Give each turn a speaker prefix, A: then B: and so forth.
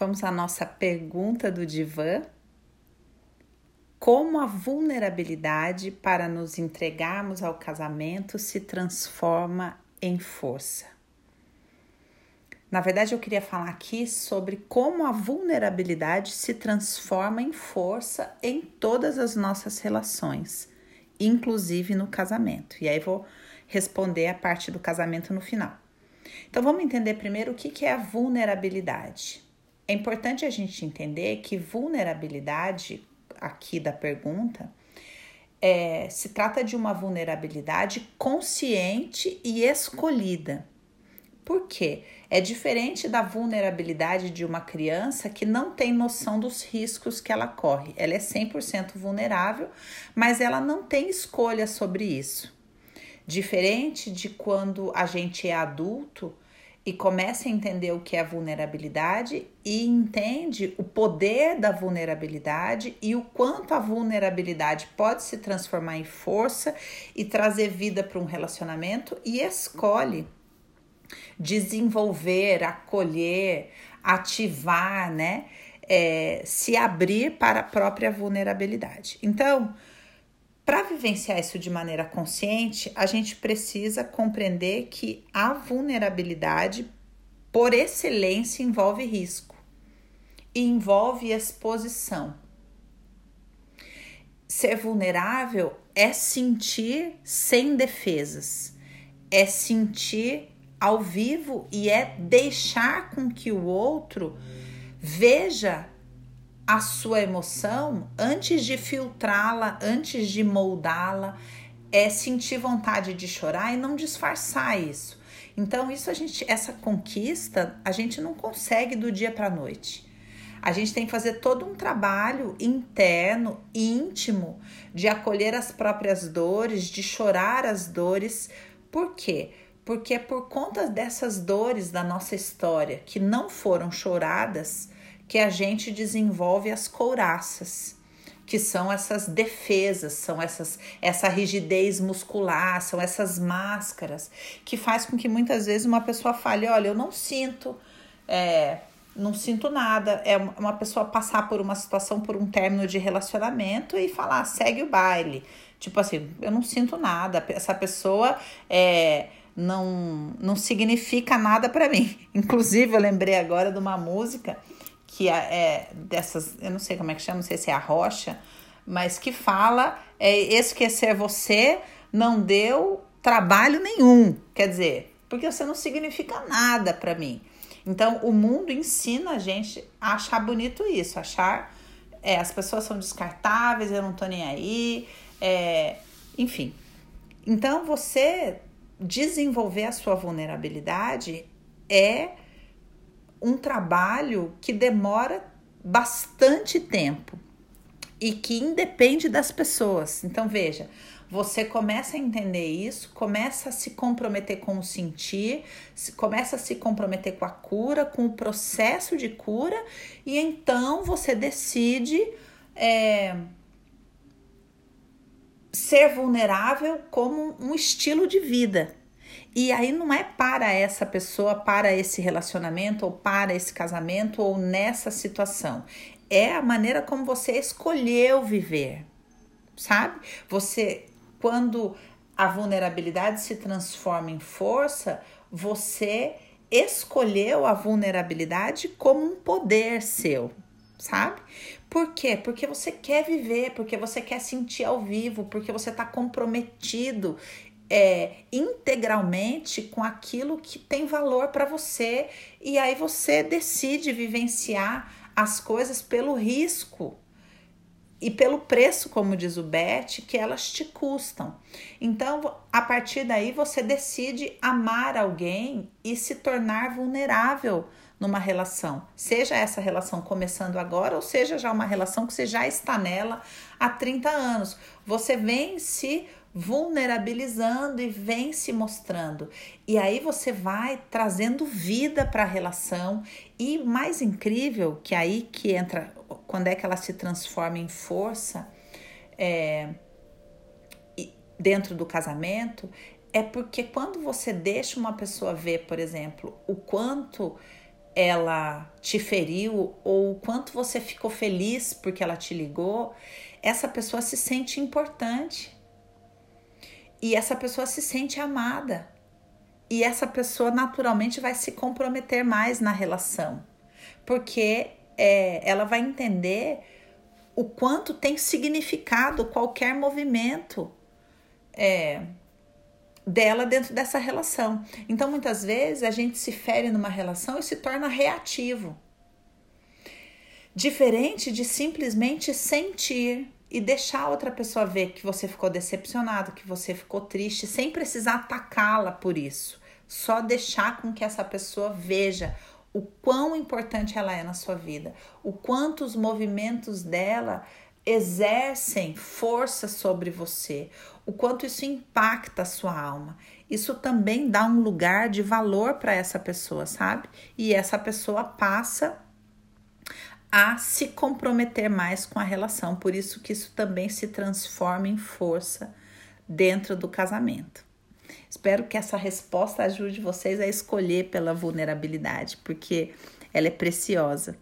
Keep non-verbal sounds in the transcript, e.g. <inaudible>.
A: Vamos à nossa pergunta do divã. Como a vulnerabilidade para nos entregarmos ao casamento se transforma em força? Na verdade, eu queria falar aqui sobre como a vulnerabilidade se transforma em força em todas as nossas relações, inclusive no casamento. E aí vou responder a parte do casamento no final. Então vamos entender primeiro o que é a vulnerabilidade. É importante a gente entender que vulnerabilidade, aqui da pergunta, é, se trata de uma vulnerabilidade consciente e escolhida. Por quê? É diferente da vulnerabilidade de uma criança que não tem noção dos riscos que ela corre. Ela é 100% vulnerável, mas ela não tem escolha sobre isso. Diferente de quando a gente é adulto e começa a entender o que é vulnerabilidade e entende o poder da vulnerabilidade e o quanto a vulnerabilidade pode se transformar em força e trazer vida para um relacionamento e escolhe desenvolver, acolher, ativar, né? É, se abrir para a própria vulnerabilidade. Então, para vivenciar isso de maneira consciente, a gente precisa compreender que a vulnerabilidade, por excelência, envolve risco e envolve exposição. Ser vulnerável é sentir sem defesas, é sentir ao vivo e é deixar com que o outro veja a sua emoção antes de filtrá-la, antes de moldá-la, é sentir vontade de chorar e não disfarçar isso. Então, isso a gente, essa conquista, a gente não consegue do dia para a noite. A gente tem que fazer todo um trabalho interno, íntimo, de acolher as próprias dores, de chorar as dores. Por quê? Porque é por conta dessas dores da nossa história que não foram choradas que a gente desenvolve as couraças, que são essas defesas, são essas essa rigidez muscular, são essas máscaras que faz com que muitas vezes uma pessoa fale, olha, eu não sinto é, não sinto nada. É uma pessoa passar por uma situação, por um término de relacionamento e falar, segue o baile. Tipo assim, eu não sinto nada. Essa pessoa é, não, não significa nada para mim. <laughs> Inclusive, eu lembrei agora de uma música que é, é dessas, eu não sei como é que chama, não sei se é a rocha, mas que fala é, esquecer você não deu trabalho nenhum, quer dizer, porque você não significa nada para mim. Então, o mundo ensina a gente a achar bonito isso, achar é, as pessoas são descartáveis, eu não tô nem aí, é, enfim. Então, você desenvolver a sua vulnerabilidade é um trabalho que demora bastante tempo e que independe das pessoas. Então, veja, você começa a entender isso, começa a se comprometer com o sentir, começa a se comprometer com a cura, com o processo de cura, e então você decide é, ser vulnerável como um estilo de vida. E aí não é para essa pessoa, para esse relacionamento, ou para esse casamento, ou nessa situação. É a maneira como você escolheu viver, sabe? Você, quando a vulnerabilidade se transforma em força, você escolheu a vulnerabilidade como um poder seu, sabe? Por quê? Porque você quer viver, porque você quer sentir ao vivo, porque você está comprometido é, integralmente com aquilo que tem valor para você e aí você decide vivenciar as coisas pelo risco e pelo preço, como diz o Beth, que elas te custam. Então, a partir daí, você decide amar alguém e se tornar vulnerável numa relação, seja essa relação começando agora ou seja já uma relação que você já está nela há 30 anos. Você vem se vulnerabilizando e vem se mostrando. E aí você vai trazendo vida para a relação e mais incrível que aí que entra quando é que ela se transforma em força é, dentro do casamento é porque quando você deixa uma pessoa ver, por exemplo, o quanto ela te feriu ou o quanto você ficou feliz porque ela te ligou, essa pessoa se sente importante. E essa pessoa se sente amada. E essa pessoa naturalmente vai se comprometer mais na relação. Porque é, ela vai entender o quanto tem significado qualquer movimento é, dela dentro dessa relação. Então, muitas vezes, a gente se fere numa relação e se torna reativo. Diferente de simplesmente sentir e deixar outra pessoa ver que você ficou decepcionado, que você ficou triste, sem precisar atacá-la por isso. Só deixar com que essa pessoa veja o quão importante ela é na sua vida, o quanto os movimentos dela exercem força sobre você, o quanto isso impacta a sua alma. Isso também dá um lugar de valor para essa pessoa, sabe? E essa pessoa passa a se comprometer mais com a relação. Por isso que isso também se transforma em força dentro do casamento. Espero que essa resposta ajude vocês a escolher pela vulnerabilidade, porque ela é preciosa.